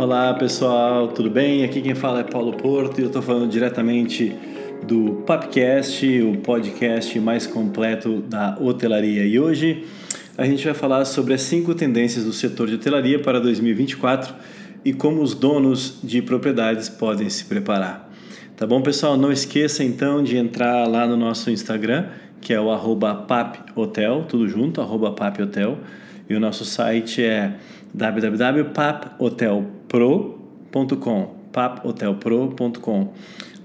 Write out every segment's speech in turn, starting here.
Olá pessoal, tudo bem? Aqui quem fala é Paulo Porto e eu estou falando diretamente do Papcast, o podcast mais completo da hotelaria. E hoje a gente vai falar sobre as cinco tendências do setor de hotelaria para 2024 e como os donos de propriedades podem se preparar. Tá bom, pessoal? Não esqueça então de entrar lá no nosso Instagram, que é o paphotel, tudo junto, paphotel, e o nosso site é www.paphotelpro.com paphotelpro.com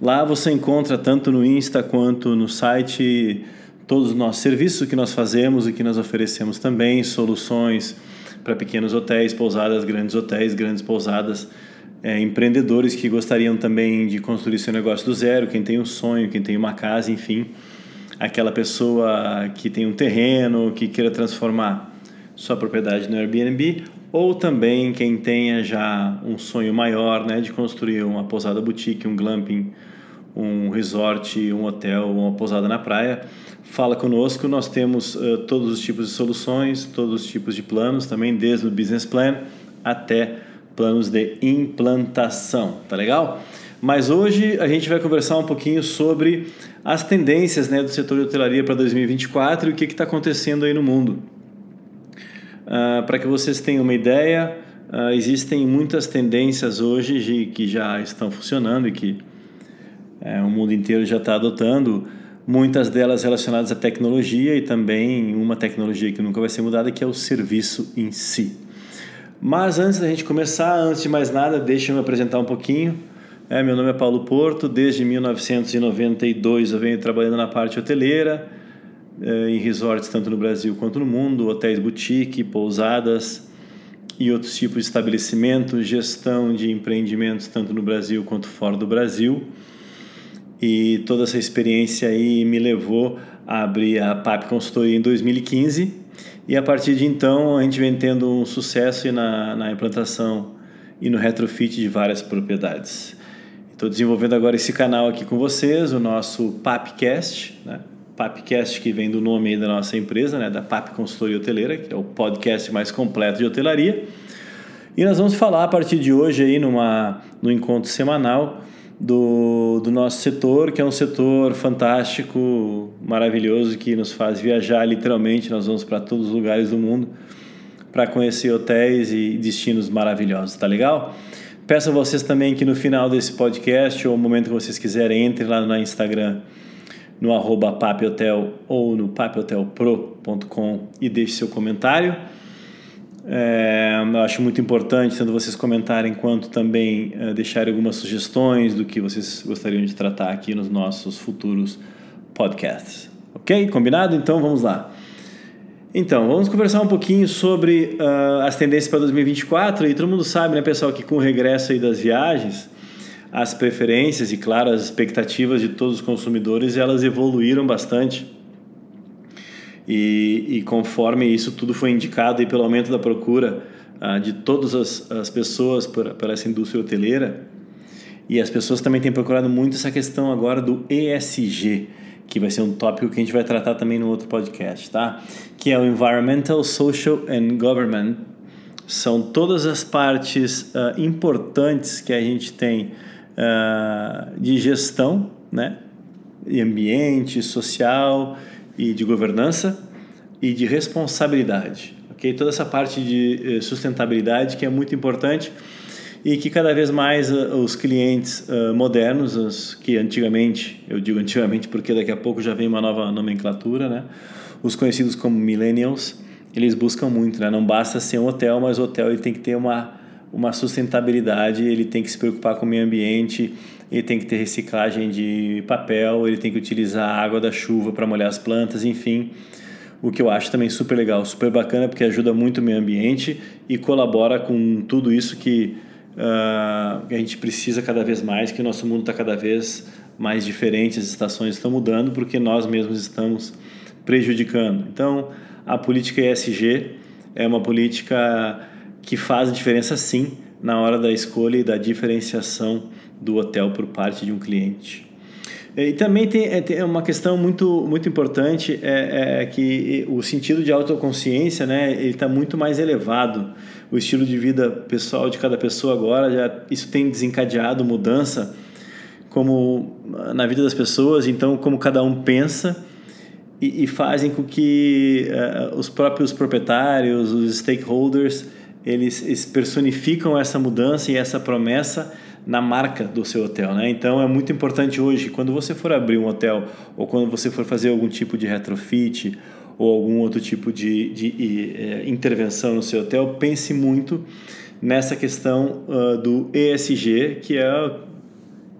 Lá você encontra tanto no Insta quanto no site todos os nossos serviços que nós fazemos e que nós oferecemos também, soluções para pequenos hotéis, pousadas, grandes hotéis, grandes pousadas, é, empreendedores que gostariam também de construir seu negócio do zero, quem tem um sonho, quem tem uma casa, enfim, aquela pessoa que tem um terreno, que queira transformar sua propriedade no Airbnb ou também quem tenha já um sonho maior né, de construir uma pousada boutique, um glamping, um resort, um hotel, uma pousada na praia, fala conosco. Nós temos uh, todos os tipos de soluções, todos os tipos de planos, também desde o business plan até planos de implantação, tá legal? Mas hoje a gente vai conversar um pouquinho sobre as tendências né, do setor de hotelaria para 2024 e o que está acontecendo aí no mundo. Uh, Para que vocês tenham uma ideia, uh, existem muitas tendências hoje de, que já estão funcionando e que é, o mundo inteiro já está adotando, muitas delas relacionadas à tecnologia e também uma tecnologia que nunca vai ser mudada, que é o serviço em si. Mas antes da gente começar, antes de mais nada, deixa eu me apresentar um pouquinho. É, meu nome é Paulo Porto, desde 1992 eu venho trabalhando na parte hoteleira, em resorts tanto no Brasil quanto no mundo, hotéis boutique, pousadas e outros tipos de estabelecimentos, gestão de empreendimentos tanto no Brasil quanto fora do Brasil. E toda essa experiência aí me levou a abrir a PAP Consultoria em 2015 e a partir de então a gente vem tendo um sucesso na, na implantação e no retrofit de várias propriedades. Estou desenvolvendo agora esse canal aqui com vocês, o nosso PAPcast, né? Papcast, que vem do nome da nossa empresa, né, da Pap Consultoria Hoteleira, que é o podcast mais completo de hotelaria. E nós vamos falar a partir de hoje aí numa no encontro semanal do, do nosso setor, que é um setor fantástico, maravilhoso, que nos faz viajar literalmente. Nós vamos para todos os lugares do mundo para conhecer hotéis e destinos maravilhosos, tá legal? Peço a vocês também que no final desse podcast, ou no momento que vocês quiserem, entrem lá no Instagram no arroba paphotel ou no paphotelpro.com e deixe seu comentário. É, eu acho muito importante tanto vocês comentarem quanto também é, deixarem algumas sugestões do que vocês gostariam de tratar aqui nos nossos futuros podcasts. Ok? Combinado? Então vamos lá. Então, vamos conversar um pouquinho sobre uh, as tendências para 2024 e todo mundo sabe, né, pessoal, que com o regresso aí das viagens, as preferências e, claro, as expectativas de todos os consumidores elas evoluíram bastante. E, e conforme isso tudo foi indicado aí pelo aumento da procura ah, de todas as, as pessoas por essa indústria hoteleira, e as pessoas também têm procurado muito essa questão agora do ESG, que vai ser um tópico que a gente vai tratar também no outro podcast, tá? Que é o Environmental, Social and Government. São todas as partes uh, importantes que a gente tem uh, de gestão, né? E ambiente, social e de governança e de responsabilidade, ok? Toda essa parte de eh, sustentabilidade que é muito importante e que cada vez mais uh, os clientes uh, modernos, os que antigamente, eu digo antigamente porque daqui a pouco já vem uma nova nomenclatura, né? Os conhecidos como millennials, eles buscam muito, né? Não basta ser um hotel, mas o hotel ele tem que ter uma uma sustentabilidade, ele tem que se preocupar com o meio ambiente, ele tem que ter reciclagem de papel, ele tem que utilizar a água da chuva para molhar as plantas, enfim. O que eu acho também super legal, super bacana, porque ajuda muito o meio ambiente e colabora com tudo isso que, uh, a gente precisa cada vez mais, que o nosso mundo está cada vez mais diferente, as estações estão mudando, porque nós mesmos estamos prejudicando. Então, a política ESG é uma política que faz diferença sim na hora da escolha e da diferenciação do hotel por parte de um cliente. E também tem, é, tem uma questão muito, muito importante, é, é, que o sentido de autoconsciência né, está muito mais elevado. o estilo de vida pessoal de cada pessoa agora, já, isso tem desencadeado mudança como na vida das pessoas, então como cada um pensa e, e fazem com que uh, os próprios proprietários, os stakeholders, eles, personificam essa mudança e essa promessa na marca do seu hotel, né? Então é muito importante hoje quando você for abrir um hotel ou quando você for fazer algum tipo de retrofit ou algum outro tipo de, de, de eh, intervenção no seu hotel, pense muito nessa questão uh, do ESG, que é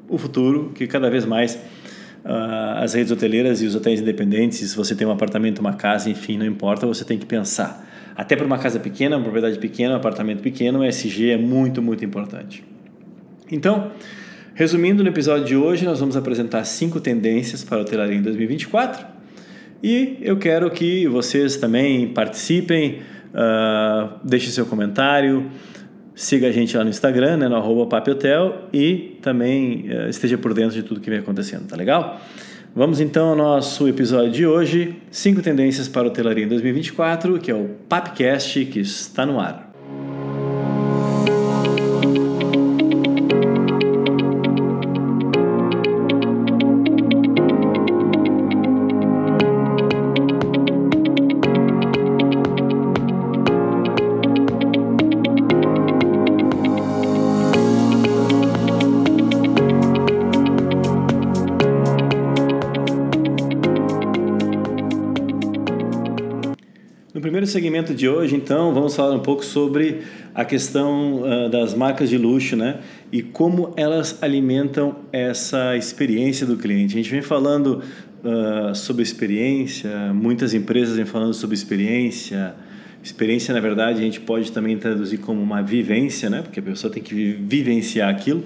o futuro, que cada vez mais uh, as redes hoteleiras e os hotéis independentes, se você tem um apartamento, uma casa, enfim, não importa, você tem que pensar. Até para uma casa pequena, uma propriedade pequena, um apartamento pequeno, o ESG é muito, muito importante. Então, resumindo, no episódio de hoje nós vamos apresentar cinco tendências para a hotelaria em 2024 e eu quero que vocês também participem, uh, deixem seu comentário, Siga a gente lá no Instagram, né, no arroba Papiotel e também uh, esteja por dentro de tudo que vem acontecendo, tá legal? Vamos então ao nosso episódio de hoje, 5 tendências para hotelaria em 2024, que é o Papcast que está no ar. Segmento de hoje, então, vamos falar um pouco sobre a questão uh, das marcas de luxo, né? E como elas alimentam essa experiência do cliente. A gente vem falando uh, sobre experiência, muitas empresas vêm falando sobre experiência. Experiência, na verdade, a gente pode também traduzir como uma vivência, né? Porque a pessoa tem que vivenciar aquilo.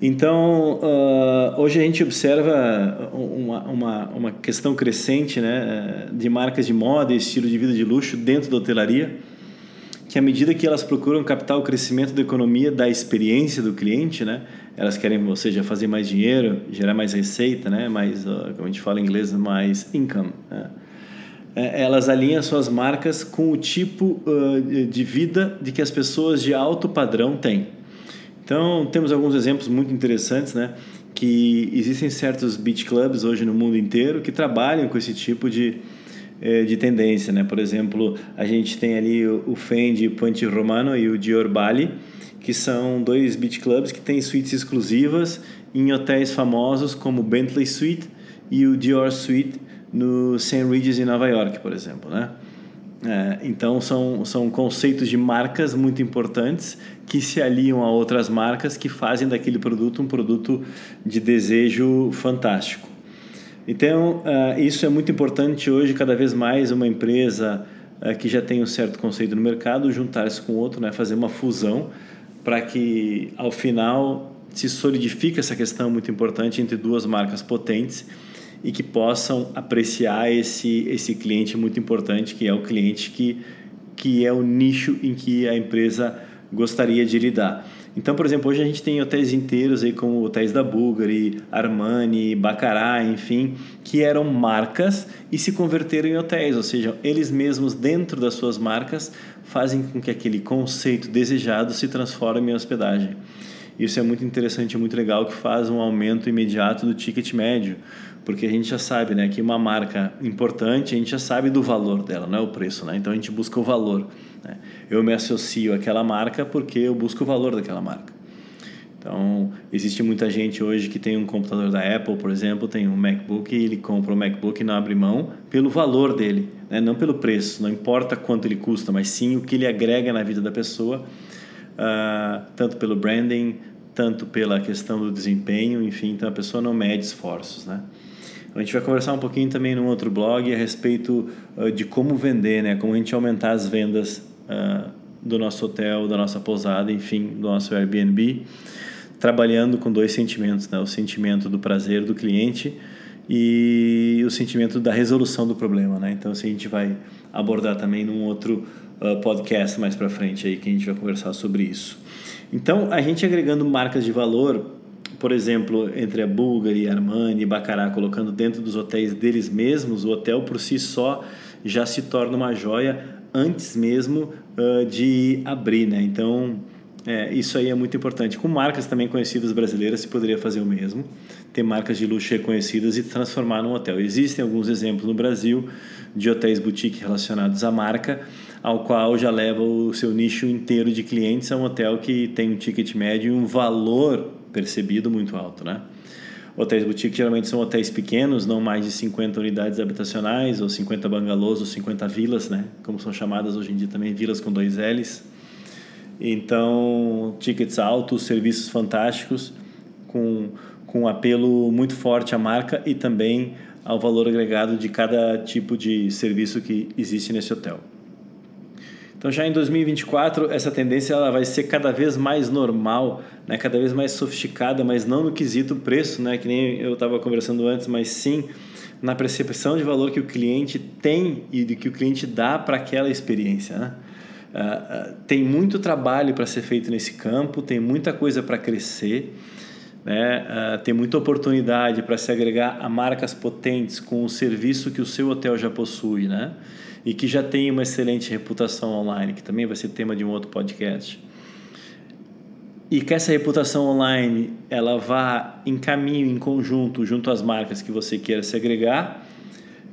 Então, uh, hoje a gente observa uma, uma, uma questão crescente né, de marcas de moda e estilo de vida de luxo dentro da hotelaria, que à medida que elas procuram captar o crescimento da economia da experiência do cliente, né, elas querem, ou seja, fazer mais dinheiro, gerar mais receita, né, mais, uh, como a gente fala em inglês, mais income. Né? É, elas alinham suas marcas com o tipo uh, de vida de que as pessoas de alto padrão têm. Então, temos alguns exemplos muito interessantes, né? Que existem certos beach clubs hoje no mundo inteiro que trabalham com esse tipo de, eh, de tendência, né? Por exemplo, a gente tem ali o Fendi Ponte Romano e o Dior Bali, que são dois beach clubs que têm suítes exclusivas em hotéis famosos como Bentley Suite e o Dior Suite no St. Regis em Nova York, por exemplo, né? É, então são, são conceitos de marcas muito importantes que se aliam a outras marcas que fazem daquele produto um produto de desejo fantástico. Então uh, isso é muito importante hoje, cada vez mais uma empresa uh, que já tem um certo conceito no mercado juntar-se com outro, né, fazer uma fusão para que ao final se solidifique essa questão muito importante entre duas marcas potentes e que possam apreciar esse, esse cliente muito importante, que é o cliente que, que é o nicho em que a empresa gostaria de lidar. Então, por exemplo, hoje a gente tem hotéis inteiros aí como hotéis da Bulgari, Armani, Baccarat, enfim, que eram marcas e se converteram em hotéis, ou seja, eles mesmos dentro das suas marcas fazem com que aquele conceito desejado se transforme em hospedagem. Isso é muito interessante, muito legal, que faz um aumento imediato do ticket médio, porque a gente já sabe, né, que uma marca importante, a gente já sabe do valor dela, não é o preço, né? Então a gente busca o valor. Eu me associo àquela marca porque eu busco o valor daquela marca. Então, existe muita gente hoje que tem um computador da Apple, por exemplo, tem um MacBook e ele compra o MacBook e não abre mão pelo valor dele, né? não pelo preço, não importa quanto ele custa, mas sim o que ele agrega na vida da pessoa uh, tanto pelo branding, tanto pela questão do desempenho, enfim, então a pessoa não mede esforços, né? A gente vai conversar um pouquinho também num outro blog a respeito uh, de como vender, né? Como a gente aumentar as vendas uh, do nosso hotel, da nossa pousada, enfim, do nosso Airbnb, trabalhando com dois sentimentos, né? O sentimento do prazer do cliente e o sentimento da resolução do problema, né? Então, assim, a gente vai abordar também num outro uh, podcast mais para frente aí que a gente vai conversar sobre isso. Então, a gente agregando marcas de valor, por exemplo, entre a Bulgari, Armani e colocando dentro dos hotéis deles mesmos, o hotel por si só já se torna uma joia antes mesmo uh, de abrir, né? Então, é, isso aí é muito importante. Com marcas também conhecidas brasileiras, se poderia fazer o mesmo. Ter marcas de luxo reconhecidas e transformar num hotel. Existem alguns exemplos no Brasil de hotéis boutique relacionados à marca, ao qual já leva o seu nicho inteiro de clientes a um hotel que tem um ticket médio e um valor percebido muito alto, né? Hotéis boutique geralmente são hotéis pequenos, não mais de 50 unidades habitacionais, ou 50 bangalôs, ou 50 vilas, né? Como são chamadas hoje em dia também, vilas com dois L's. Então, tickets altos, serviços fantásticos, com, com um apelo muito forte à marca e também ao valor agregado de cada tipo de serviço que existe nesse hotel. Então já em 2024 essa tendência ela vai ser cada vez mais normal, né? cada vez mais sofisticada, mas não no quesito preço, né? que nem eu estava conversando antes, mas sim na percepção de valor que o cliente tem e de que o cliente dá para aquela experiência. Né? Uh, uh, tem muito trabalho para ser feito nesse campo, tem muita coisa para crescer, né? Uh, tem muita oportunidade para se agregar a marcas potentes com o serviço que o seu hotel já possui. Né? e que já tem uma excelente reputação online, que também vai ser tema de um outro podcast. E que essa reputação online ela vá em caminho, em conjunto, junto às marcas que você queira se agregar.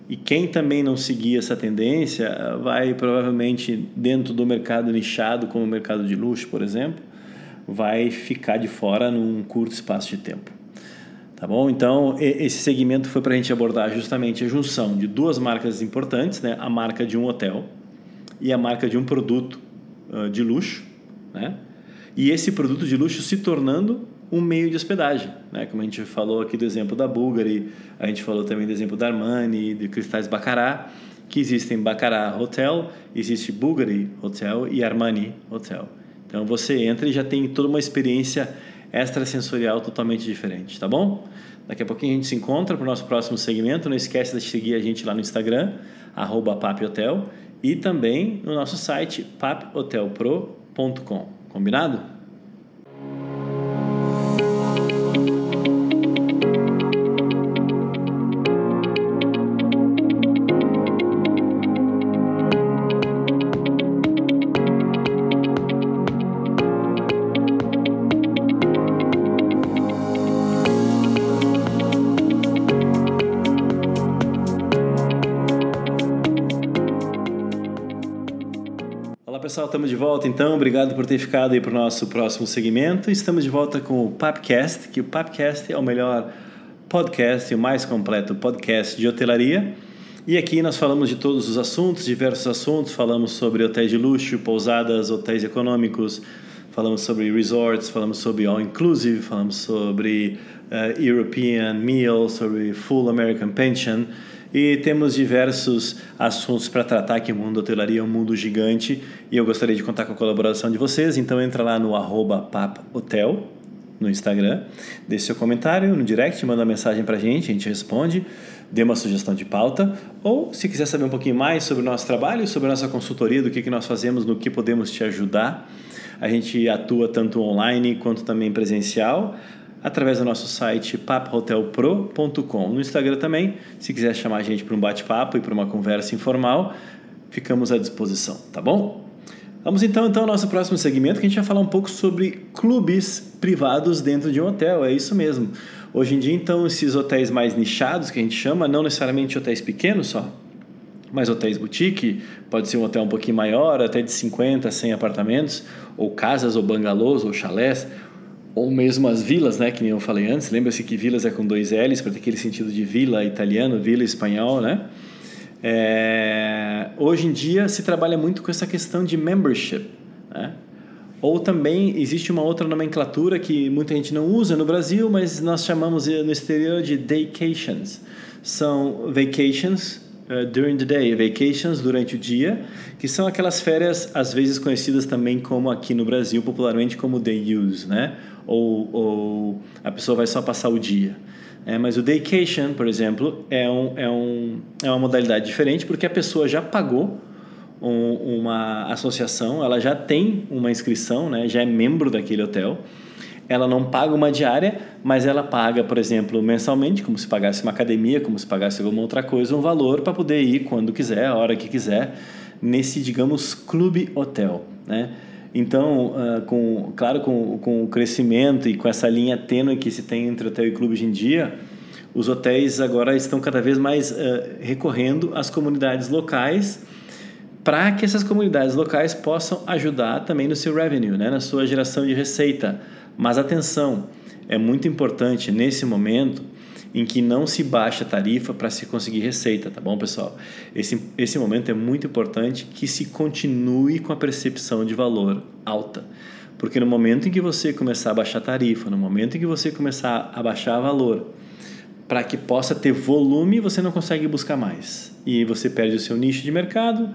E quem também não seguir essa tendência vai provavelmente dentro do mercado nichado, como o mercado de luxo, por exemplo, vai ficar de fora num curto espaço de tempo. Tá bom? Então, esse segmento foi para a gente abordar justamente a junção de duas marcas importantes, né? a marca de um hotel e a marca de um produto uh, de luxo, né? e esse produto de luxo se tornando um meio de hospedagem, né? Como a gente falou aqui do exemplo da Bulgari, a gente falou também do exemplo da Armani, de Cristais Bacará, que existem Bacará Hotel, existe Bulgari Hotel e Armani Hotel. Então você entra e já tem toda uma experiência extrasensorial totalmente diferente, tá bom? Daqui a pouquinho a gente se encontra para o nosso próximo segmento. Não esquece de seguir a gente lá no Instagram, paphotel, e também no nosso site paphotelpro.com. Combinado? Pessoal, estamos de volta então. Obrigado por ter ficado aí para o nosso próximo segmento. Estamos de volta com o Papcast, que o Papcast é o melhor podcast o mais completo podcast de hotelaria. E aqui nós falamos de todos os assuntos, diversos assuntos. Falamos sobre hotéis de luxo, pousadas, hotéis econômicos, falamos sobre resorts, falamos sobre all inclusive, falamos sobre uh, European meal, sobre full American pension e temos diversos assuntos para tratar que o mundo da hotelaria é um mundo gigante e eu gostaria de contar com a colaboração de vocês, então entra lá no arroba papotel no Instagram, deixe seu comentário no direct, manda uma mensagem para a gente, a gente responde, dê uma sugestão de pauta, ou se quiser saber um pouquinho mais sobre o nosso trabalho, sobre a nossa consultoria, do que, que nós fazemos, no que podemos te ajudar, a gente atua tanto online quanto também presencial através do nosso site paphotelpro.com. No Instagram também, se quiser chamar a gente para um bate-papo e para uma conversa informal, ficamos à disposição, tá bom? Vamos então, então ao nosso próximo segmento, que a gente vai falar um pouco sobre clubes privados dentro de um hotel, é isso mesmo. Hoje em dia, então, esses hotéis mais nichados, que a gente chama, não necessariamente hotéis pequenos só, mas hotéis boutique, pode ser um hotel um pouquinho maior, até de 50, 100 apartamentos, ou casas, ou bangalôs, ou chalés, ou mesmo as vilas, né, que nem eu falei antes. Lembra-se que vilas é com dois L's, para ter aquele sentido de vila italiano, vila espanhol, né? É, hoje em dia se trabalha muito com essa questão de membership, né? Ou também existe uma outra nomenclatura que muita gente não usa no Brasil, mas nós chamamos no exterior de daycations. São vacations uh, during the day, vacations durante o dia, que são aquelas férias às vezes conhecidas também como aqui no Brasil popularmente como day use, né? ou, ou a pessoa vai só passar o dia. É, mas o daycation, por exemplo, é, um, é, um, é uma modalidade diferente porque a pessoa já pagou um, uma associação, ela já tem uma inscrição, né, já é membro daquele hotel. Ela não paga uma diária, mas ela paga, por exemplo, mensalmente, como se pagasse uma academia, como se pagasse alguma outra coisa, um valor para poder ir quando quiser, a hora que quiser nesse, digamos, clube hotel, né? Então, uh, com, claro, com, com o crescimento e com essa linha tênue que se tem entre hotel e clube hoje em dia, os hotéis agora estão cada vez mais uh, recorrendo às comunidades locais para que essas comunidades locais possam ajudar também no seu revenue, né? na sua geração de receita. Mas atenção, é muito importante nesse momento em que não se baixa a tarifa para se conseguir receita, tá bom, pessoal? Esse, esse momento é muito importante que se continue com a percepção de valor alta. Porque no momento em que você começar a baixar a tarifa, no momento em que você começar a baixar valor, para que possa ter volume, você não consegue buscar mais. E você perde o seu nicho de mercado,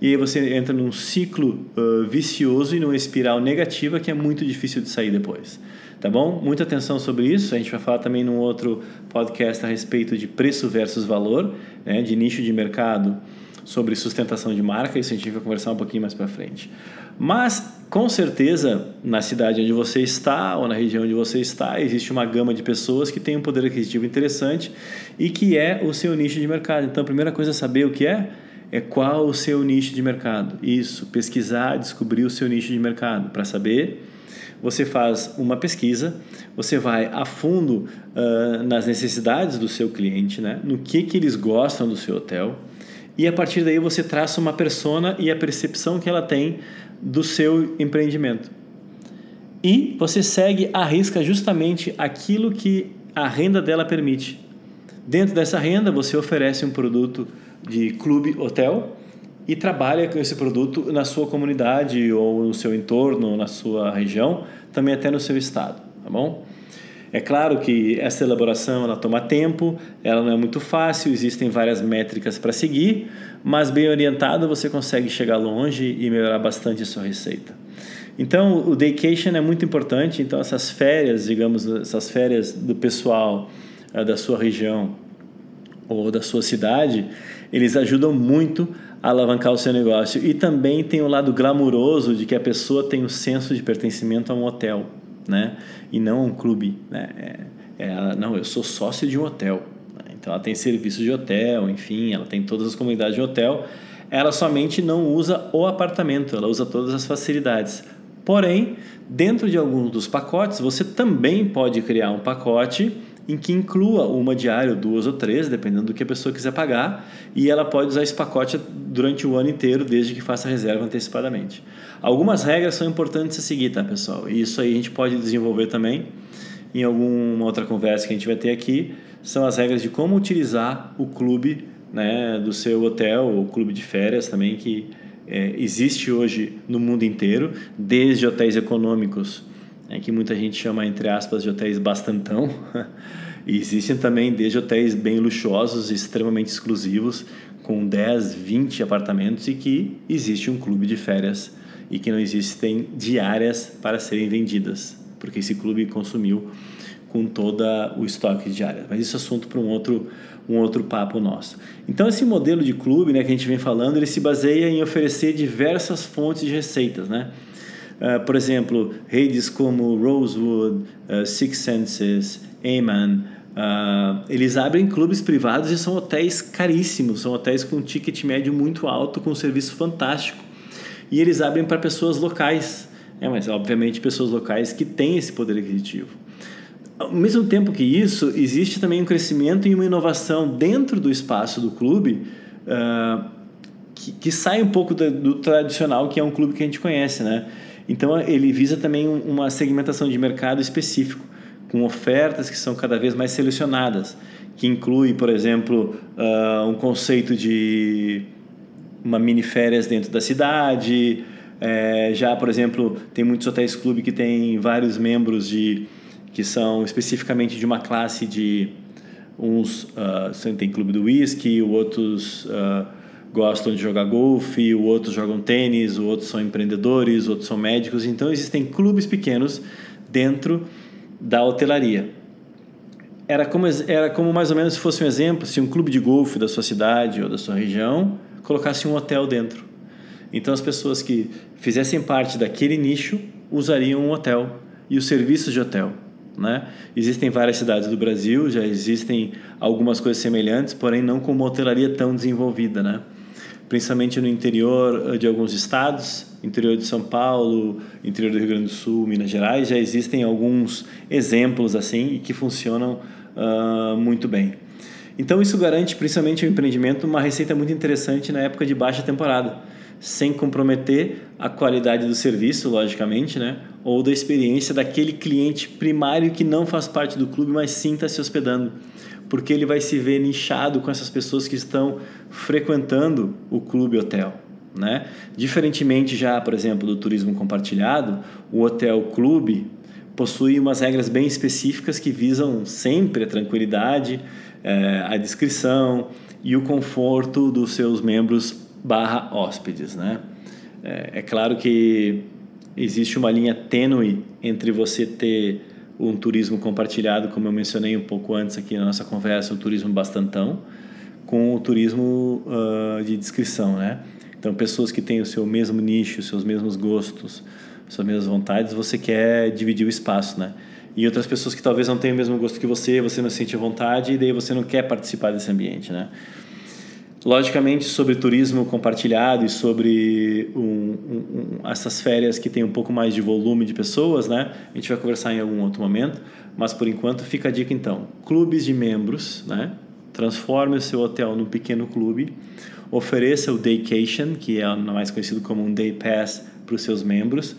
e aí você entra num ciclo uh, vicioso e numa espiral negativa que é muito difícil de sair depois tá bom? Muita atenção sobre isso. A gente vai falar também num outro podcast a respeito de preço versus valor, né, de nicho de mercado, sobre sustentação de marca. Isso a gente vai conversar um pouquinho mais para frente. Mas, com certeza, na cidade onde você está ou na região onde você está, existe uma gama de pessoas que tem um poder aquisitivo interessante e que é o seu nicho de mercado. Então, a primeira coisa é saber o que é é qual o seu nicho de mercado. Isso, pesquisar, descobrir o seu nicho de mercado para saber você faz uma pesquisa, você vai a fundo uh, nas necessidades do seu cliente, né? no que, que eles gostam do seu hotel, e a partir daí você traça uma persona e a percepção que ela tem do seu empreendimento. E você segue a risca justamente aquilo que a renda dela permite. Dentro dessa renda, você oferece um produto de clube hotel e trabalha com esse produto na sua comunidade ou no seu entorno, na sua região, também até no seu estado, tá bom? É claro que essa elaboração ela toma tempo, ela não é muito fácil, existem várias métricas para seguir, mas bem orientado você consegue chegar longe e melhorar bastante a sua receita. Então, o daycation é muito importante, então essas férias, digamos, essas férias do pessoal eh, da sua região ou da sua cidade, eles ajudam muito alavancar o seu negócio. E também tem o lado glamuroso de que a pessoa tem o senso de pertencimento a um hotel, né? E não um clube, né? É, é não, eu sou sócio de um hotel. Né? Então ela tem serviço de hotel, enfim, ela tem todas as comunidades de hotel. Ela somente não usa o apartamento, ela usa todas as facilidades. Porém, dentro de alguns dos pacotes, você também pode criar um pacote em que inclua uma diária, duas ou três, dependendo do que a pessoa quiser pagar, e ela pode usar esse pacote durante o ano inteiro, desde que faça a reserva antecipadamente. Algumas regras são importantes a seguir, tá, pessoal? E isso aí a gente pode desenvolver também em alguma outra conversa que a gente vai ter aqui. São as regras de como utilizar o clube né, do seu hotel, ou clube de férias também, que é, existe hoje no mundo inteiro, desde hotéis econômicos é que muita gente chama, entre aspas, de hotéis bastantão. e existem também desde hotéis bem luxuosos, extremamente exclusivos, com 10, 20 apartamentos e que existe um clube de férias e que não existem diárias para serem vendidas, porque esse clube consumiu com todo o estoque de diárias. Mas isso é assunto para um outro, um outro papo nosso. Então, esse modelo de clube né, que a gente vem falando, ele se baseia em oferecer diversas fontes de receitas, né? Uh, por exemplo, redes como Rosewood, uh, Six Senses, Aman, uh, eles abrem clubes privados e são hotéis caríssimos, são hotéis com ticket médio muito alto, com um serviço fantástico. E eles abrem para pessoas locais, é, mas obviamente pessoas locais que têm esse poder aquisitivo. Ao mesmo tempo que isso, existe também um crescimento e uma inovação dentro do espaço do clube que, que, sai um pouco do, do tradicional, que é um clube que a gente conhece, né? Então ele visa também uma segmentação de mercado específico, com ofertas que são cada vez mais selecionadas, que inclui, por exemplo, uh, um conceito de uma mini férias dentro da cidade. É, já, por exemplo, tem muitos hotéis clube que tem vários membros de que são especificamente de uma classe de uns uh, tem clube do whisky, outros uh, gostam de jogar golfe, o outros jogam tênis, o outros são empreendedores, outros são médicos. Então existem clubes pequenos dentro da hotelaria. Era como, era como mais ou menos se fosse um exemplo, se um clube de golfe da sua cidade ou da sua região colocasse um hotel dentro. Então as pessoas que fizessem parte daquele nicho usariam um hotel e os serviços de hotel. Né? Existem várias cidades do Brasil, já existem algumas coisas semelhantes, porém não com uma hotelaria tão desenvolvida. Né? Principalmente no interior de alguns estados, interior de São Paulo, interior do Rio Grande do Sul, Minas Gerais, já existem alguns exemplos assim que funcionam uh, muito bem. Então isso garante, principalmente o empreendimento, uma receita muito interessante na época de baixa temporada, sem comprometer a qualidade do serviço, logicamente, né? ou da experiência daquele cliente primário que não faz parte do clube, mas sim está se hospedando. Porque ele vai se ver nichado com essas pessoas que estão frequentando o clube hotel. Né? Diferentemente já, por exemplo, do turismo compartilhado, o hotel clube possui umas regras bem específicas que visam sempre a tranquilidade, é, a descrição e o conforto dos seus membros barra hóspedes, né? É, é claro que existe uma linha tênue entre você ter um turismo compartilhado, como eu mencionei um pouco antes aqui na nossa conversa, um turismo bastantão, com o turismo uh, de descrição, né? Então, pessoas que têm o seu mesmo nicho, os seus mesmos gostos, suas mesmas vontades, você quer dividir o espaço, né? E outras pessoas que talvez não tenham o mesmo gosto que você, você não sente vontade e daí você não quer participar desse ambiente, né? Logicamente, sobre turismo compartilhado e sobre um, um, um, essas férias que tem um pouco mais de volume de pessoas, né? A gente vai conversar em algum outro momento, mas por enquanto fica a dica então. Clubes de membros, né? Transforme o seu hotel num pequeno clube ofereça o Daycation, que é mais conhecido como um Day Pass para os seus membros.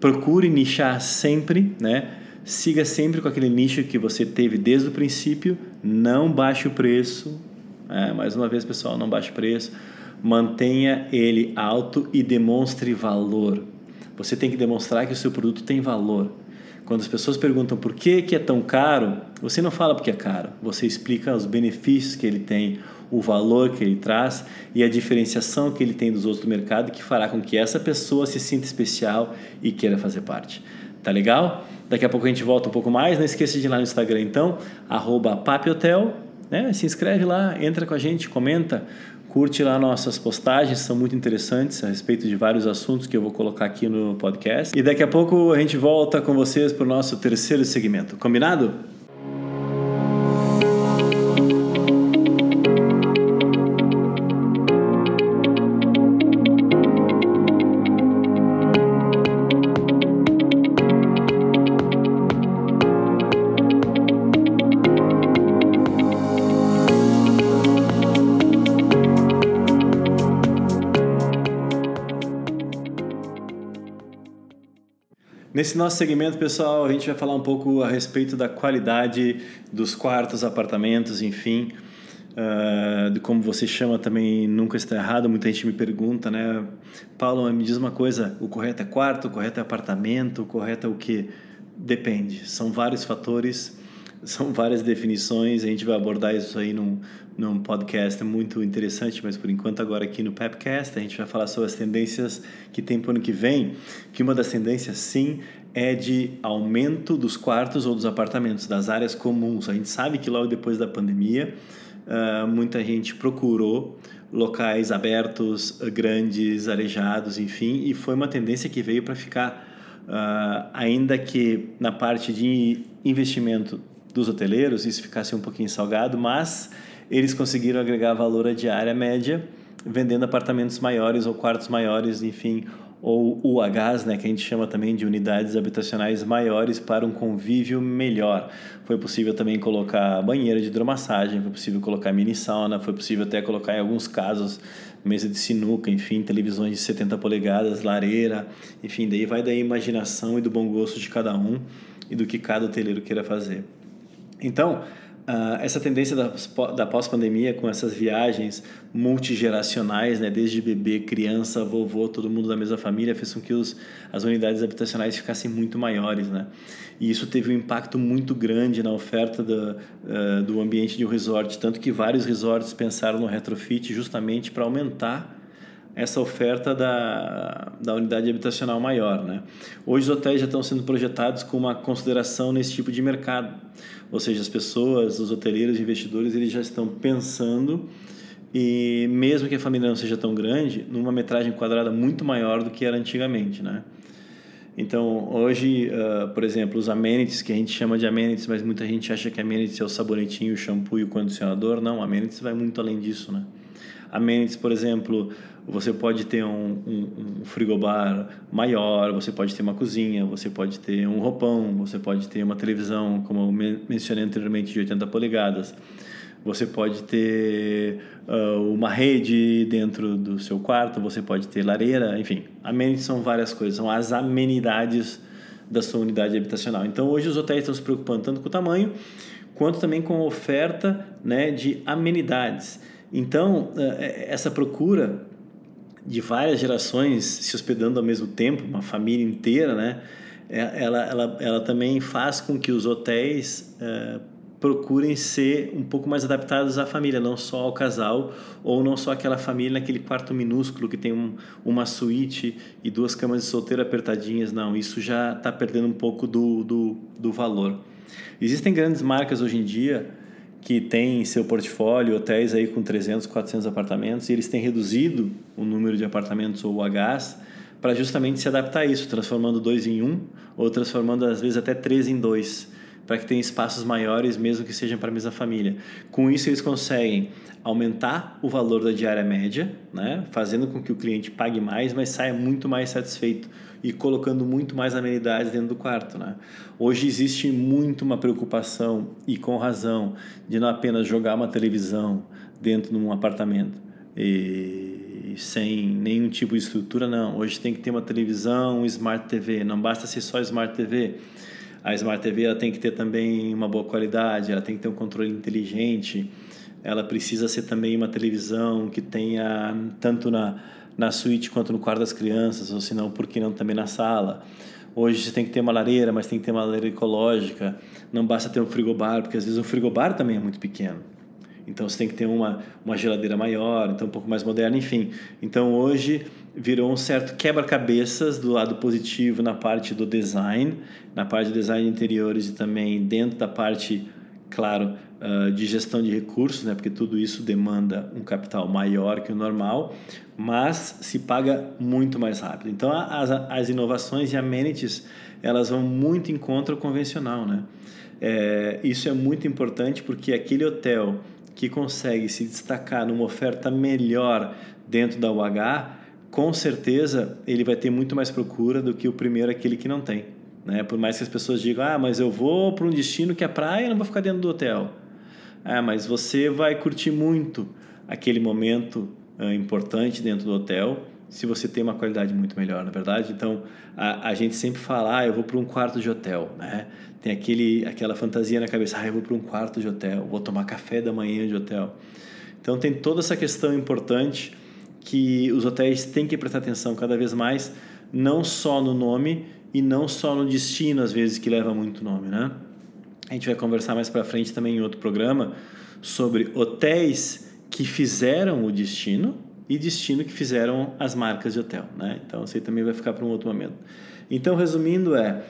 Procure nichar sempre, né? Siga sempre com aquele nicho que você teve desde o princípio. Não baixe o preço. É, mais uma vez, pessoal, não baixe o preço. Mantenha ele alto e demonstre valor. Você tem que demonstrar que o seu produto tem valor. Quando as pessoas perguntam por que, que é tão caro, você não fala porque é caro. Você explica os benefícios que ele tem, o valor que ele traz e a diferenciação que ele tem dos outros do mercado que fará com que essa pessoa se sinta especial e queira fazer parte. Tá legal? Daqui a pouco a gente volta um pouco mais. Não esqueça de ir lá no Instagram então, papiotel, né? Se inscreve lá, entra com a gente, comenta, curte lá nossas postagens, são muito interessantes a respeito de vários assuntos que eu vou colocar aqui no podcast. E daqui a pouco a gente volta com vocês para o nosso terceiro segmento. Combinado? Nesse nosso segmento, pessoal, a gente vai falar um pouco a respeito da qualidade dos quartos, apartamentos, enfim. Uh, de como você chama também nunca está errado. Muita gente me pergunta, né? Paulo, me diz uma coisa: o correto é quarto, o correto é apartamento, o correto é o que? Depende. São vários fatores, são várias definições. A gente vai abordar isso aí num, num podcast muito interessante, mas por enquanto agora aqui no Pepcast a gente vai falar sobre as tendências que tem para o ano que vem, que uma das tendências sim é de aumento dos quartos ou dos apartamentos, das áreas comuns. A gente sabe que logo depois da pandemia uh, muita gente procurou locais abertos, grandes, arejados, enfim, e foi uma tendência que veio para ficar, uh, ainda que na parte de investimento dos hoteleiros isso ficasse um pouquinho salgado, mas eles conseguiram agregar valor à diária média, vendendo apartamentos maiores ou quartos maiores, enfim, ou UHs, né, que a gente chama também de unidades habitacionais maiores para um convívio melhor. Foi possível também colocar banheiro de hidromassagem, foi possível colocar mini sauna, foi possível até colocar em alguns casos mesa de sinuca, enfim, televisões de 70 polegadas, lareira, enfim, daí vai da imaginação e do bom gosto de cada um e do que cada hoteleiro queira fazer. Então, Uh, essa tendência da, da pós-pandemia com essas viagens multigeracionais, né, desde bebê, criança, vovô, todo mundo da mesma família, fez com que os, as unidades habitacionais ficassem muito maiores. Né? E isso teve um impacto muito grande na oferta do, uh, do ambiente de um resort, tanto que vários resorts pensaram no retrofit justamente para aumentar essa oferta da, da unidade habitacional maior. Né? Hoje os hotéis já estão sendo projetados com uma consideração nesse tipo de mercado, ou seja, as pessoas, os hoteleiros, os investidores, eles já estão pensando e mesmo que a família não seja tão grande, numa metragem quadrada muito maior do que era antigamente, né? Então, hoje, uh, por exemplo, os amenities, que a gente chama de amenities, mas muita gente acha que amenities é o sabonetinho, o shampoo e o condicionador. Não, amenities vai muito além disso, né? amenities, por exemplo, você pode ter um, um, um, frigobar maior, você pode ter uma cozinha, você pode ter um roupão, você pode ter uma televisão, como eu mencionei anteriormente, de 80 polegadas. Você pode ter uh, uma rede dentro do seu quarto, você pode ter lareira, enfim. Amenities são várias coisas, são as amenidades da sua unidade habitacional. Então, hoje os hotéis estão se preocupando tanto com o tamanho, quanto também com a oferta né, de amenidades. Então, uh, essa procura de várias gerações se hospedando ao mesmo tempo, uma família inteira, né? É, ela, ela, ela também faz com que os hotéis uh, procurem ser um pouco mais adaptados à família, não só ao casal ou não só aquela família naquele quarto minúsculo que tem um, uma suíte e duas camas de solteiro apertadinhas. Não, isso já está perdendo um pouco do, do, do valor. Existem grandes marcas hoje em dia que têm seu portfólio hotéis aí com 300, 400 apartamentos e eles têm reduzido o número de apartamentos ou Hs para justamente se adaptar a isso, transformando dois em um ou transformando às vezes até três em dois para que tenha espaços maiores, mesmo que sejam para a mesma família. Com isso, eles conseguem aumentar o valor da diária média, né? fazendo com que o cliente pague mais, mas saia muito mais satisfeito e colocando muito mais amenidades dentro do quarto. Né? Hoje existe muito uma preocupação, e com razão, de não apenas jogar uma televisão dentro de um apartamento. E sem nenhum tipo de estrutura, não. Hoje tem que ter uma televisão, um Smart TV. Não basta ser só Smart TV a Smart TV ela tem que ter também uma boa qualidade, ela tem que ter um controle inteligente, ela precisa ser também uma televisão que tenha tanto na, na suíte quanto no quarto das crianças, ou se não, por que não também na sala. Hoje você tem que ter uma lareira, mas tem que ter uma lareira ecológica. Não basta ter um frigobar, porque às vezes o frigobar também é muito pequeno. Então você tem que ter uma, uma geladeira maior, então um pouco mais moderna, enfim. Então hoje virou um certo quebra-cabeças do lado positivo na parte do design, na parte de design de interiores e também dentro da parte, claro, uh, de gestão de recursos, né? porque tudo isso demanda um capital maior que o normal, mas se paga muito mais rápido. Então as, as inovações e amenities elas vão muito em contra o convencional, né? É, isso é muito importante porque aquele hotel que consegue se destacar numa oferta melhor dentro da UH com certeza ele vai ter muito mais procura do que o primeiro, aquele que não tem. Né? Por mais que as pessoas digam, ah, mas eu vou para um destino que é praia, não vou ficar dentro do hotel. Ah, mas você vai curtir muito aquele momento uh, importante dentro do hotel se você tem uma qualidade muito melhor, na é verdade. Então, a, a gente sempre fala, ah, eu vou para um quarto de hotel, né? Tem aquele, aquela fantasia na cabeça, ah, eu vou para um quarto de hotel, vou tomar café da manhã de hotel. Então, tem toda essa questão importante que os hotéis têm que prestar atenção cada vez mais, não só no nome e não só no destino, às vezes, que leva muito nome, né? A gente vai conversar mais para frente também em outro programa sobre hotéis que fizeram o destino e destino que fizeram as marcas de hotel, né? Então, isso aí também vai ficar para um outro momento. Então, resumindo, é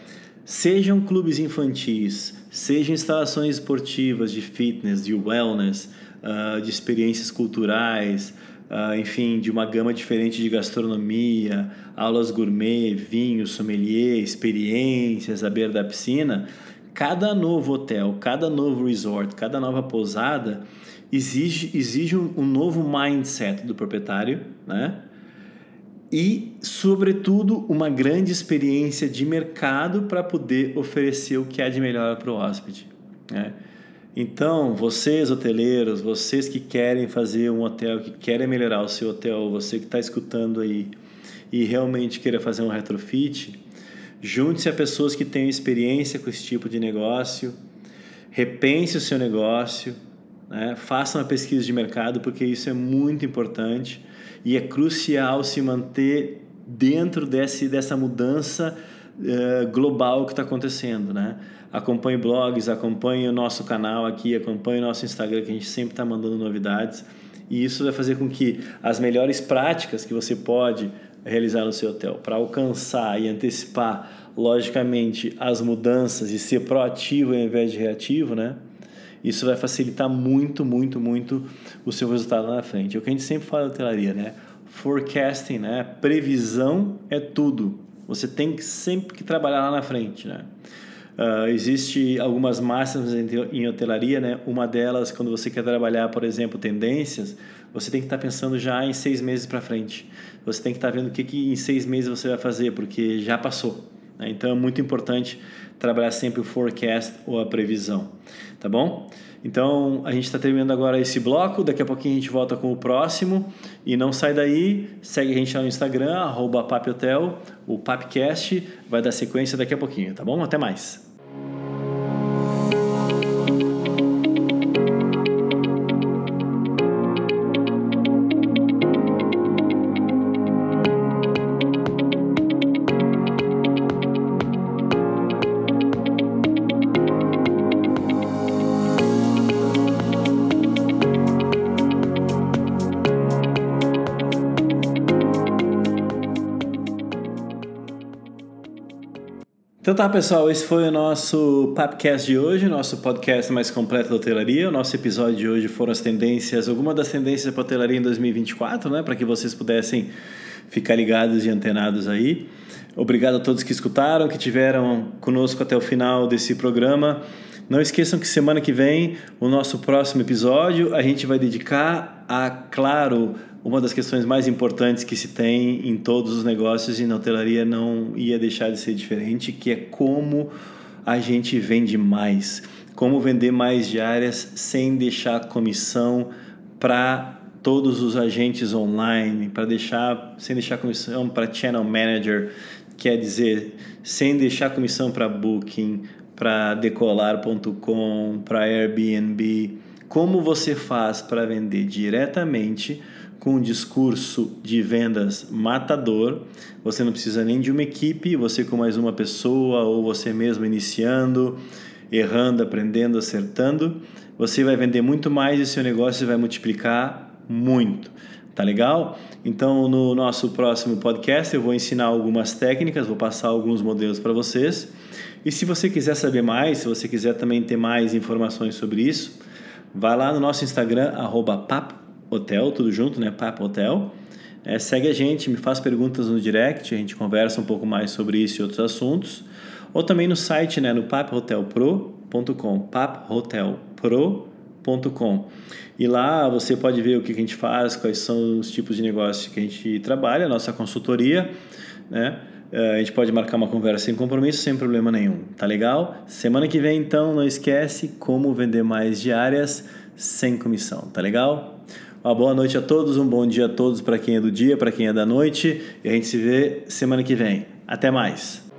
sejam clubes infantis, sejam instalações esportivas de fitness, de wellness, uh, de experiências culturais, uh, enfim, de uma gama diferente de gastronomia, aulas gourmet, vinho, sommelier, experiências à beira da piscina, cada novo hotel, cada novo resort, cada nova pousada exige, exige um, um novo mindset do proprietário, né? E, sobretudo, uma grande experiência de mercado para poder oferecer o que há de melhor para o hóspede. Né? Então, vocês hoteleiros, vocês que querem fazer um hotel, que querem melhorar o seu hotel, você que está escutando aí e realmente queira fazer um retrofit, junte-se a pessoas que tenham experiência com esse tipo de negócio, repense o seu negócio, né? faça uma pesquisa de mercado, porque isso é muito importante e é crucial se manter dentro desse, dessa mudança uh, global que está acontecendo, né? acompanhe blogs, acompanhe o nosso canal aqui, acompanhe o nosso Instagram, que a gente sempre está mandando novidades. E isso vai fazer com que as melhores práticas que você pode realizar no seu hotel para alcançar e antecipar, logicamente, as mudanças e ser proativo ao invés de reativo, né? Isso vai facilitar muito, muito, muito o seu resultado lá na frente. É o que a gente sempre fala na hotelaria, né? Forecasting, né? Previsão é tudo. Você tem que sempre que trabalhar lá na frente, né? Uh, existe algumas máximas em hotelaria, né? Uma delas, quando você quer trabalhar, por exemplo, tendências, você tem que estar tá pensando já em seis meses para frente. Você tem que estar tá vendo o que, que em seis meses você vai fazer, porque já passou. Né? Então é muito importante trabalhar sempre o forecast ou a previsão, tá bom? Então a gente está terminando agora esse bloco. Daqui a pouquinho a gente volta com o próximo. E não sai daí, segue a gente lá no Instagram, Paphotel, o Papcast, vai dar sequência daqui a pouquinho, tá bom? Até mais. Então tá, pessoal, esse foi o nosso Papcast de hoje, nosso podcast mais completo da hotelaria. O nosso episódio de hoje foram as tendências, algumas das tendências para hotelaria em 2024, né, para que vocês pudessem ficar ligados e antenados aí. Obrigado a todos que escutaram, que tiveram conosco até o final desse programa. Não esqueçam que semana que vem, o nosso próximo episódio, a gente vai dedicar a, claro, uma das questões mais importantes que se tem em todos os negócios e na hotelaria não ia deixar de ser diferente, que é como a gente vende mais, como vender mais diárias sem deixar comissão para todos os agentes online, para deixar sem deixar comissão para channel manager, quer dizer, sem deixar comissão para Booking, para decolar.com, para Airbnb. Como você faz para vender diretamente com um discurso de vendas matador. Você não precisa nem de uma equipe, você com mais uma pessoa ou você mesmo iniciando, errando, aprendendo, acertando. Você vai vender muito mais e seu negócio vai multiplicar muito. Tá legal? Então, no nosso próximo podcast, eu vou ensinar algumas técnicas, vou passar alguns modelos para vocês. E se você quiser saber mais, se você quiser também ter mais informações sobre isso, vai lá no nosso Instagram, papo Hotel, tudo junto, né? Papo Hotel. É, segue a gente, me faz perguntas no direct, a gente conversa um pouco mais sobre isso e outros assuntos. Ou também no site, né, no papohotelpro.com, papohotelpro.com. E lá você pode ver o que a gente faz, quais são os tipos de negócio que a gente trabalha, a nossa consultoria, né? É, a gente pode marcar uma conversa sem compromisso, sem problema nenhum. Tá legal? Semana que vem, então, não esquece como vender mais diárias sem comissão. Tá legal? Uma boa noite a todos, um bom dia a todos para quem é do dia, para quem é da noite. E a gente se vê semana que vem. Até mais.